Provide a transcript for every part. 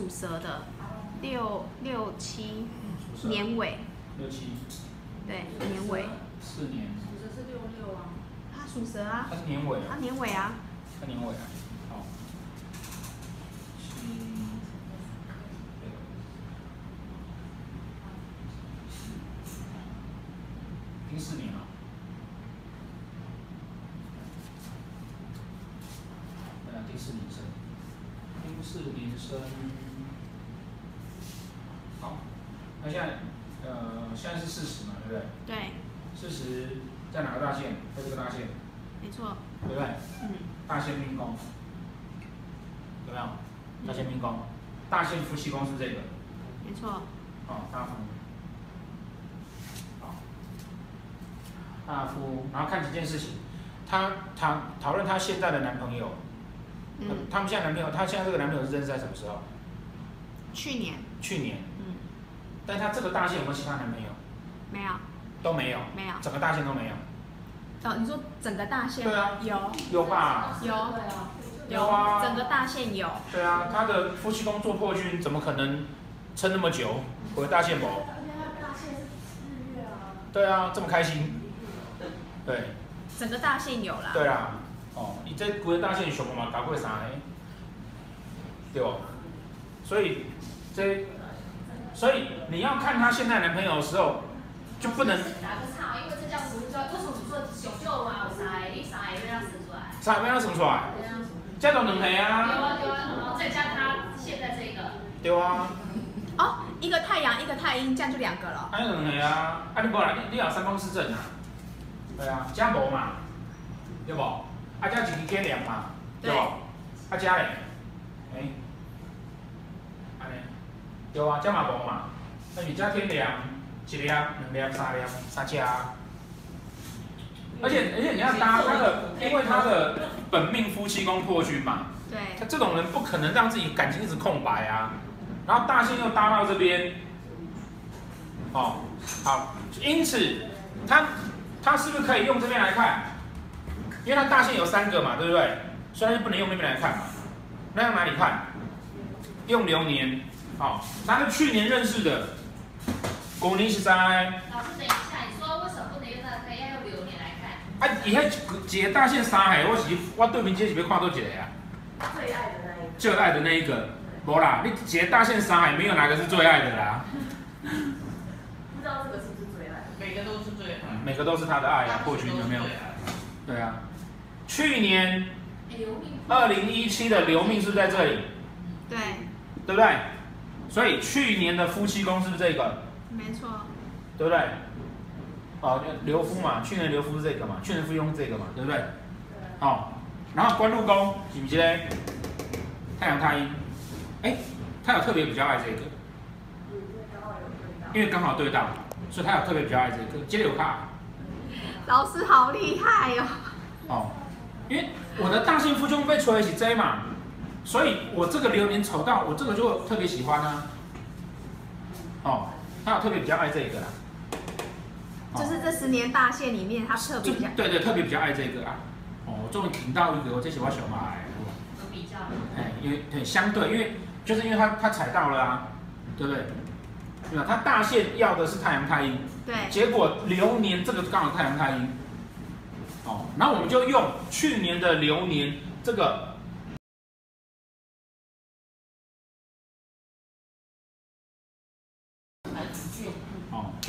属蛇的，六六七年尾，六七对，年尾。四年，属蛇是六六啊，他属蛇啊他，是年尾他啊，年尾啊，他年尾啊，好。七第四年啊。对啊，第四年生，第四年生。好，那现在呃现在是四十嘛，对不对？对，四十在哪个大线？在这个大线，没错，对不对？嗯，大线命宫，有没有？大线命宫，大线夫妻宫是这个，没错，哦，大夫，好，大夫，然后看几件事情，他讨讨论他现在的男朋友，嗯，他们现在男朋友，他现在这个男朋友是认识在什么时候？去年，去年，嗯，但他这个大线有没有其他男朋友？没有，都没有，没有。整个大线都没有，哦，你说整个大线？对啊有，有吧？有，有啊整个大线有。对啊，他的夫妻宫做破军，怎么可能撑那么久？回大线不？而且它大线是日月啊，对啊，这么开心。对，整个大线有啦。对啊，哦，你这规个大线熊嘛搞过啥呢？对哦？所以这，所以你要看她现在男朋友的时候，就不能打个岔，因为这叫什么叫？为什么你说小舅嘛有啥？你啥生出来？啥要生出来，对啊，这都两个对啊，啊对啊，然后再加他现在这个，对啊，哦，一个太阳，一个太阴，这样就两个了。啊两个啊，啊你无啦，你你有三方四正啊，对啊，加无嘛，对不？啊加一个天梁嘛，对不？啊加嘞，哎，对啊，加嘛无嘛，那你加天梁，一粒、两粒、三粒、三加。而且而且你要搭他的，因为他的本命夫妻宫破军嘛，对，他这种人不可能让自己感情一直空白啊，然后大线又搭到这边，哦，好，因此他他是不是可以用这边来看？因为他大线有三个嘛，对不对？所以他就不能用那边来看嘛，那用哪里看？用流年，好、那，他是去年认识的，古年是在。老师等一下，你说为什么不能用那个？要用流年来看？啊，伊迄一个大线三海，我是我对面这是要看多一个啊？最爱的那一个，最爱的那一个，无啦，你一个大线三海，没有哪个是最爱的啦。不知道这个是不是最爱的？每个都是最爱。每个都是他的爱啊，破军有没有？对啊，去年。二零一七的流命是不是在这里，对，对不对？所以去年的夫妻宫是不是这个？没错，对不对？哦，流夫嘛，去年流夫是这个嘛，去年夫妻宫这个嘛，对不对？哦，然后官禄宫是不是呢？太阳太阴，哎，他有特别比较爱这个。因为刚好对到，所以他有特别比较爱这个。接着有看老师好厉害哦。哦，因为我的大幸夫就被吹起 J 嘛，所以我这个流年丑到，我这个就特别喜欢啊。哦，他有特别比较爱这个啦。哦就是这十年大限里面，他特别比较对对，特别比较爱这个啊。哦，我终于挺到一个，我最喜欢小马哎。有比较。哎，因为对相对，因为就是因为他他踩到了啊，对不对？对吧？他大限要的是太阳太阴，对，结果流年这个刚好太阳太阴。哦，然后我们就用去年的流年这个。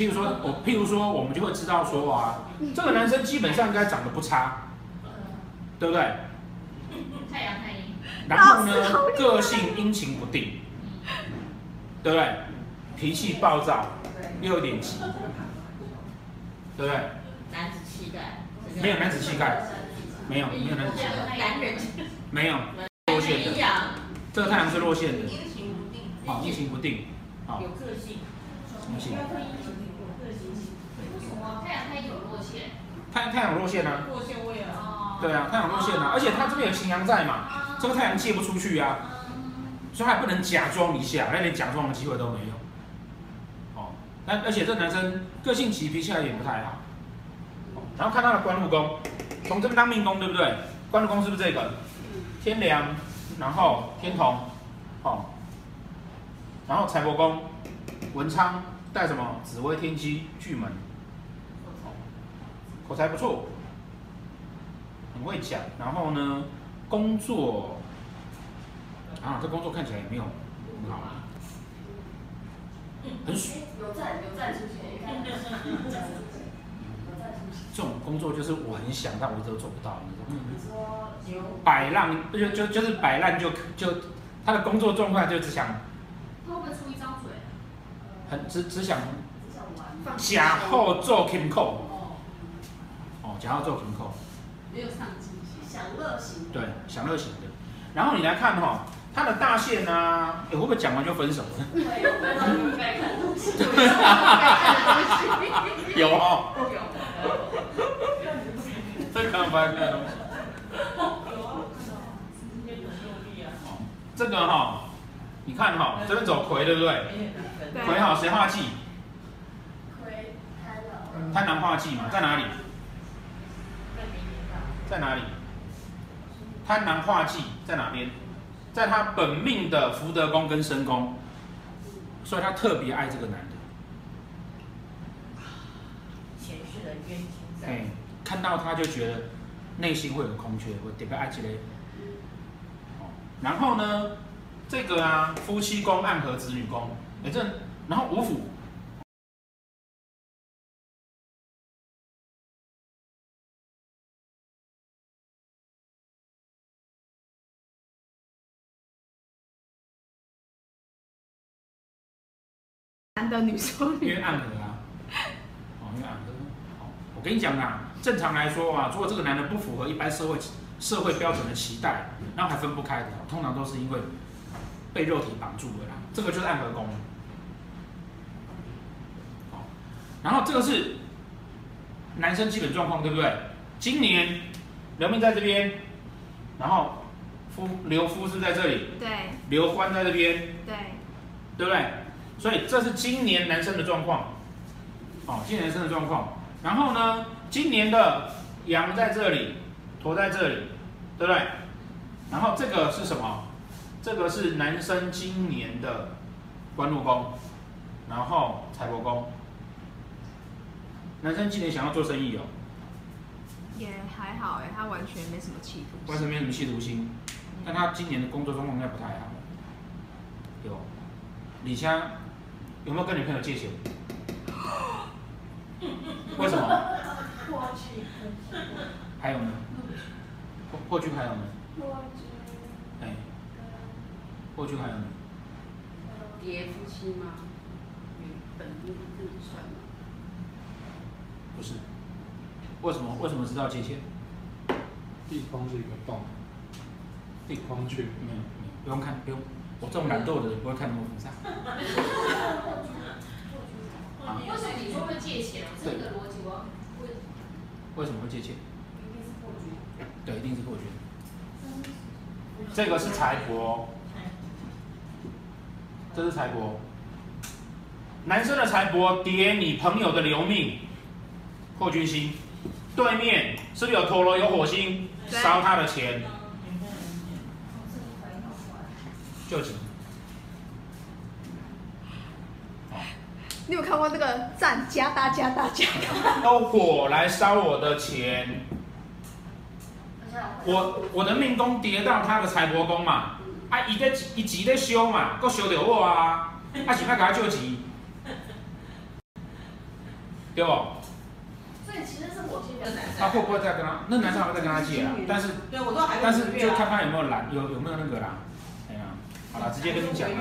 譬如说，我譬如说，我们就会知道说啊，这个男生基本上应该长得不差，对不对？太阳太阴。然后呢，个性阴晴不定，对不对？脾气暴躁，又有点急，对不对？男子气概。没有男子气概，没有，没有男子气概，男人。没有落线的，这个太阳是落线的，阴晴不定。好，阴晴不定，好，有个性。阴晴。为什么太阳太阴有落线？太太阳落线啊，落线位啊。哦。对啊，太阳落线啊，而且他这边有擎羊在嘛，这个太阳借不出去啊，所以他还不能假装一下，那连假装的机会都没有。哦，那而且这男生个性急，脾气也不太好。然后看他的官禄宫，从这边当命宫，对不对？官禄宫是不是这个？天梁，然后天同，哦，然后财帛宫，文昌带什么？紫微天机巨门，口才不错，很会讲。然后呢，工作，啊，这工作看起来也没有很好啊，很爽。有赞有赞出现，有赞出现。这种工作就是我很想，但我一直都做不到那种。你说摆烂就就就是摆烂就就他的工作状况就只想不会出一张嘴？很只只想只想玩，假后做 Kim 扣哦，哦，假后做 Kim 扣，没有上进心。享乐型。对，享乐型的。然后你来看哈、哦，他的大限呢、啊，会不会讲完就分手了？会有没有不该看的东西？有哦，有。这看不看的东西？这个哈、哦，你看哈、哦，这边走魁对不对？对魁好，谁化忌？亏贪了。贪狼化忌嘛，在哪里？在哪里？贪婪化忌在哪边？在他本命的福德宫跟身宫，所以他特别爱这个男的。前世的冤情在。哎，看到他就觉得内心会有空缺，会特别爱这个。哦，然后呢，这个啊，夫妻宫暗合子女宫，哎这，然后五府。男的女说女因为暗合啊，哦，因为暗合。哦，我跟你讲啊，正常来说啊，如果这个男的不符合一般社会社会标准的期待，然后还分不开的，通常都是因为被肉体绑住了啦。这个就是暗合宫。好，然后这个是男生基本状况，对不对？今年流命在这边，然后夫刘夫是在这里，对刘欢在这边，对对不对？所以这是今年男生的状况，哦，今年男生的状况。然后呢，今年的羊在这里，驼在这里，对不对？然后这个是什么？这个是男生今年的官禄宫，然后财帛宫。男生今年想要做生意哦，也还好哎，他完全没什么企图完全没什么企图心，但他今年的工作状况应该不太好。有，李强。有没有跟女朋友借钱？为什么？过去。还有呢？过过去还有呢？过去。哎，过去还有呢？叠夫妻吗？本命这么算吗？不是。为什么？为什么知道借钱？地方是一个洞，地方去。没有，没有，不用看，不用。我这种懒惰的人不会看那么复杂。啊、为什么你说会借钱？这个逻辑我会。为什么会借钱？一定是破军。对，一定是破军。这个是财帛，这是财帛。男生的财帛叠你朋友的流命，破军星，对面是不是有陀螺有火星烧他的钱？就急。你有看过那个赞加大加大加大？用 火来烧我的钱。我我的命宫跌到他的财帛宫嘛，啊，一在伊钱在烧嘛，够烧到我啊，啊是要给他救急，对不？所以其实是我这边。他会不会再跟他？那男生还会再跟他借啊？但是，对我都还但是就看他有没有懒，有有没有那个啦。好了，直接跟你讲了。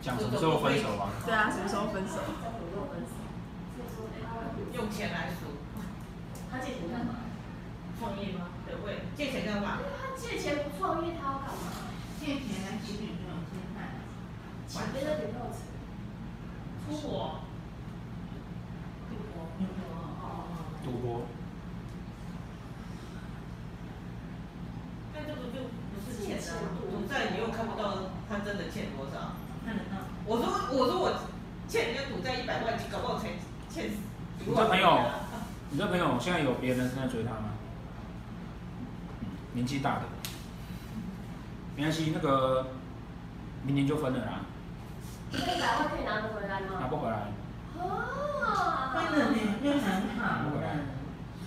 讲什么？讲什么时候分手啊？对啊，什么时候分手？用钱来赎。他借钱干嘛？创业吗？对，会借钱干嘛？他借钱不创业，他要干嘛？借钱来给女朋友吃饭。请别的女朋友吃。出国。赌博。赌博。哦。赌博。那这个就不是欠的，赌债你又看不到他真的欠多少。看得到。我说我说我欠人家赌债一百万，你搞不好才欠死。你这朋友，你这这朋友现在有别人在追他吗？嗯，年纪大的，没关系，那个明年就分了啦，这一百万可以拿得回来吗？拿不回来。哦，分了呢，又很好。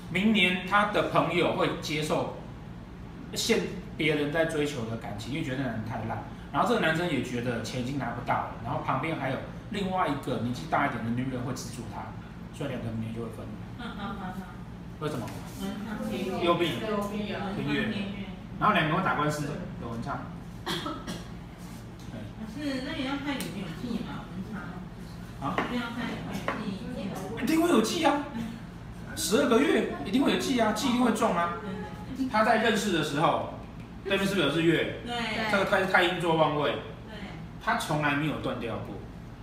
明年他的朋友会接受现别人在追求的感情，因为觉得那男人太烂，然后这个男生也觉得钱已经拿不到了，然后旁边还有另外一个年纪大一点的女人会资助他，所以两个明年就会分。嗯嗯嗯嗯。为什么？嗯，幽闭。幽闭啊，天月。然后两个人会打官司，有文唱。是，那也要看有没有记嘛，文唱。啊？一定要看有没有记，一定会有记啊。十二个月一定会有忌啊，记一定会中啊。他在认识的时候，对面是不是有日月？对。这个太太阴坐旺位。对。他从来没有断掉过，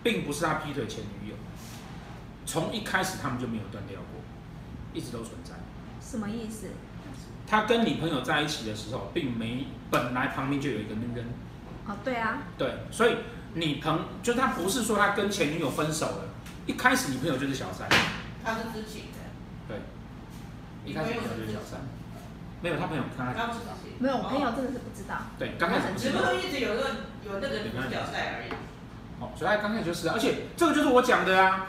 并不是他劈腿前女友，从一开始他们就没有断掉过，一直都存在。什么意思？他跟女朋友在一起的时候，并没本来旁边就有一个女人。哦，对啊。对，所以你朋就他不是说他跟前女友分手了，一开始女朋友就是小三。他是知情的。对，一开始朋友就是小三，没有他朋友刚开始知道，没有，我朋友真的是不知道。对，刚开始不知道，只不过一直有个有那个主角在而已。哦，所以他刚开始就是，而且这个就是我讲的啊，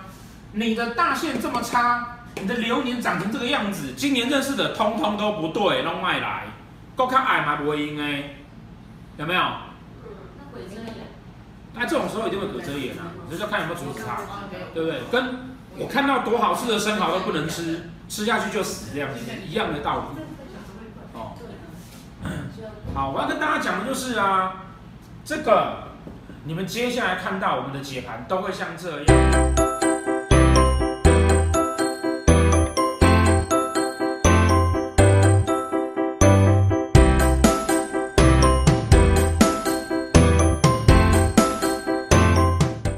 你的大限这么差，你的流年长成这个样子，今年认识的通通都不对，弄外来，够看矮嘛不会赢哎，有没有？嗯，那鬼遮眼。那这种时候一定会鬼遮眼啊，就是要看有没有阻止他，对不对？跟我看到多好吃的生蚝都不能吃，吃下去就死这样子，一样的道理。好，我要跟大家讲的就是啊，这个你们接下来看到我们的解盘都会像这样。